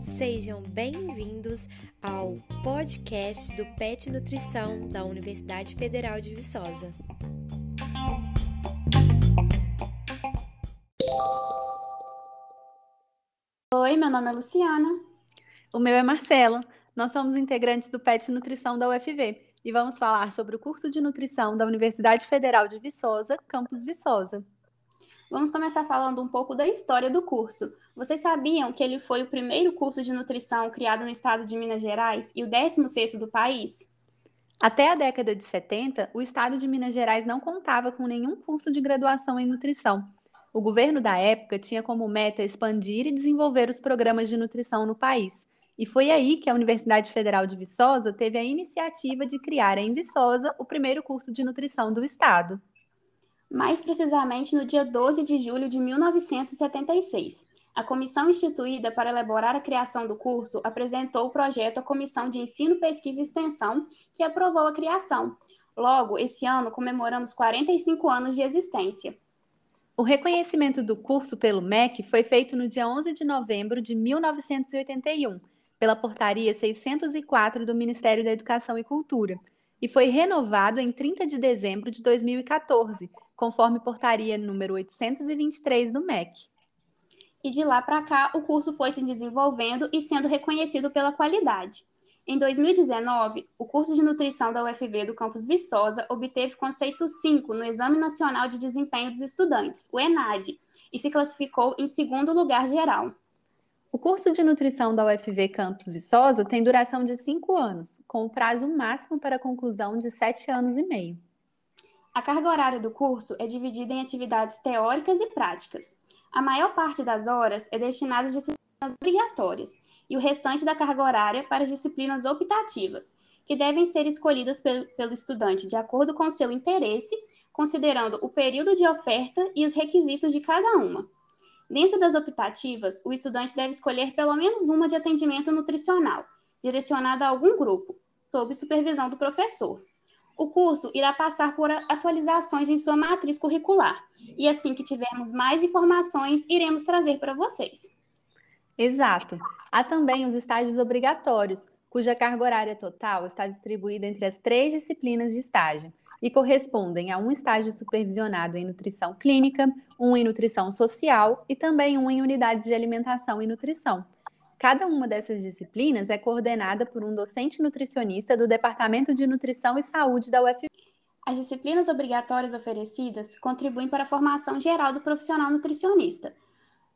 Sejam bem-vindos ao podcast do PET Nutrição da Universidade Federal de Viçosa. Oi, meu nome é Luciana. O meu é Marcela. Nós somos integrantes do PET Nutrição da UFV e vamos falar sobre o curso de nutrição da Universidade Federal de Viçosa, campus Viçosa. Vamos começar falando um pouco da história do curso. Vocês sabiam que ele foi o primeiro curso de nutrição criado no estado de Minas Gerais e o 16º do país? Até a década de 70, o estado de Minas Gerais não contava com nenhum curso de graduação em nutrição. O governo da época tinha como meta expandir e desenvolver os programas de nutrição no país. E foi aí que a Universidade Federal de Viçosa teve a iniciativa de criar em Viçosa o primeiro curso de nutrição do estado mais precisamente no dia 12 de julho de 1976. A comissão instituída para elaborar a criação do curso apresentou o projeto à Comissão de Ensino, Pesquisa e Extensão, que aprovou a criação. Logo, esse ano comemoramos 45 anos de existência. O reconhecimento do curso pelo MEC foi feito no dia 11 de novembro de 1981, pela Portaria 604 do Ministério da Educação e Cultura, e foi renovado em 30 de dezembro de 2014, conforme portaria número 823 do MEC. E de lá para cá, o curso foi se desenvolvendo e sendo reconhecido pela qualidade. Em 2019, o curso de nutrição da UFV do campus Viçosa obteve conceito 5 no Exame Nacional de Desempenho dos Estudantes, o ENAD, e se classificou em segundo lugar geral. O curso de nutrição da UFV Campus Viçosa tem duração de cinco anos, com o prazo máximo para conclusão de sete anos e meio. A carga horária do curso é dividida em atividades teóricas e práticas. A maior parte das horas é destinada às disciplinas obrigatórias e o restante da carga horária para as disciplinas optativas, que devem ser escolhidas pelo, pelo estudante de acordo com seu interesse, considerando o período de oferta e os requisitos de cada uma. Dentro das optativas, o estudante deve escolher pelo menos uma de atendimento nutricional, direcionada a algum grupo, sob supervisão do professor. O curso irá passar por atualizações em sua matriz curricular. E assim que tivermos mais informações, iremos trazer para vocês. Exato. Há também os estágios obrigatórios, cuja carga horária total está distribuída entre as três disciplinas de estágio e correspondem a um estágio supervisionado em nutrição clínica, um em nutrição social e também um em unidades de alimentação e nutrição. Cada uma dessas disciplinas é coordenada por um docente nutricionista do Departamento de Nutrição e Saúde da UFV. As disciplinas obrigatórias oferecidas contribuem para a formação geral do profissional nutricionista,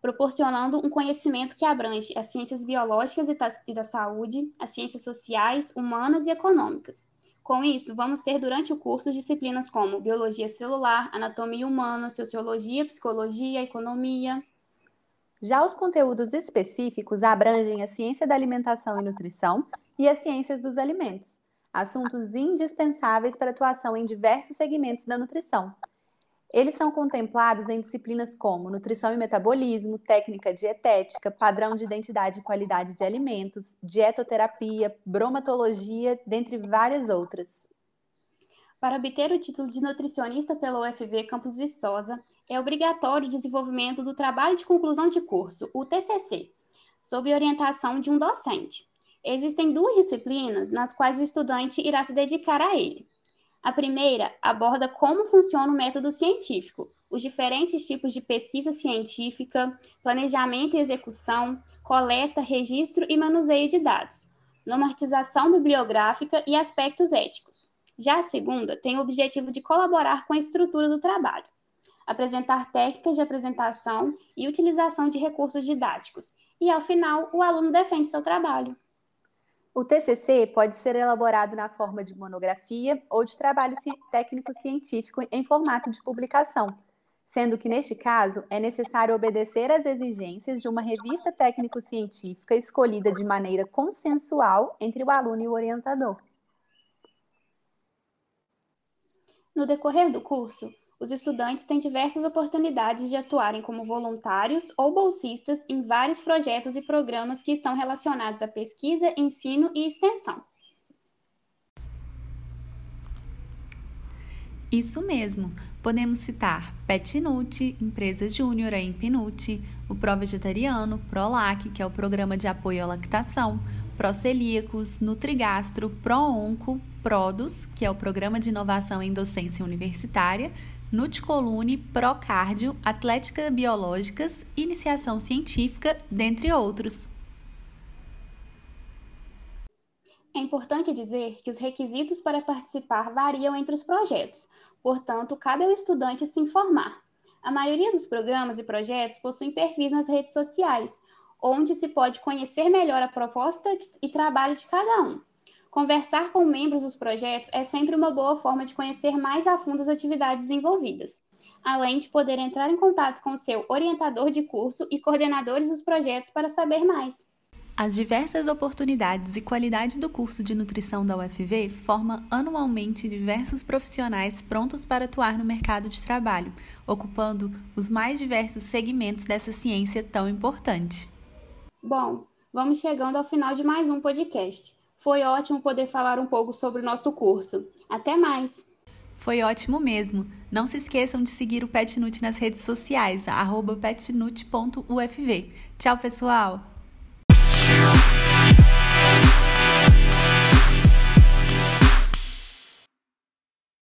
proporcionando um conhecimento que abrange as ciências biológicas e da saúde, as ciências sociais, humanas e econômicas. Com isso, vamos ter durante o curso disciplinas como biologia celular, anatomia humana, sociologia, psicologia, economia, já os conteúdos específicos abrangem a ciência da alimentação e nutrição e as ciências dos alimentos, assuntos indispensáveis para atuação em diversos segmentos da nutrição. Eles são contemplados em disciplinas como nutrição e metabolismo, técnica dietética, padrão de identidade e qualidade de alimentos, dietoterapia, bromatologia, dentre várias outras. Para obter o título de nutricionista pela UFV Campus Viçosa, é obrigatório o desenvolvimento do trabalho de conclusão de curso, o TCC, sob orientação de um docente. Existem duas disciplinas nas quais o estudante irá se dedicar a ele. A primeira aborda como funciona o método científico, os diferentes tipos de pesquisa científica, planejamento e execução, coleta, registro e manuseio de dados, normatização bibliográfica e aspectos éticos. Já a segunda tem o objetivo de colaborar com a estrutura do trabalho, apresentar técnicas de apresentação e utilização de recursos didáticos, e ao final o aluno defende seu trabalho. O TCC pode ser elaborado na forma de monografia ou de trabalho técnico-científico em formato de publicação, sendo que, neste caso, é necessário obedecer às exigências de uma revista técnico-científica escolhida de maneira consensual entre o aluno e o orientador. No decorrer do curso, os estudantes têm diversas oportunidades de atuarem como voluntários ou bolsistas em vários projetos e programas que estão relacionados à pesquisa, ensino e extensão. Isso mesmo. Podemos citar Petnut, Empresa Júnior, a Impinut, o Pro Vegetariano, Prolac, que é o programa de apoio à lactação, Procelíacos, Nutrigastro, Proonco, Produs, que é o programa de inovação em docência universitária, Nutcolune, Procardio, Atlética Biológicas, Iniciação Científica, dentre outros. É importante dizer que os requisitos para participar variam entre os projetos, portanto, cabe ao estudante se informar. A maioria dos programas e projetos possuem perfis nas redes sociais, onde se pode conhecer melhor a proposta e trabalho de cada um. Conversar com membros dos projetos é sempre uma boa forma de conhecer mais a fundo as atividades envolvidas, além de poder entrar em contato com seu orientador de curso e coordenadores dos projetos para saber mais. As diversas oportunidades e qualidade do curso de nutrição da UFV forma anualmente diversos profissionais prontos para atuar no mercado de trabalho, ocupando os mais diversos segmentos dessa ciência tão importante. Bom, vamos chegando ao final de mais um podcast. Foi ótimo poder falar um pouco sobre o nosso curso. Até mais! Foi ótimo mesmo. Não se esqueçam de seguir o Petnut nas redes sociais, petnut.ufv. Tchau, pessoal!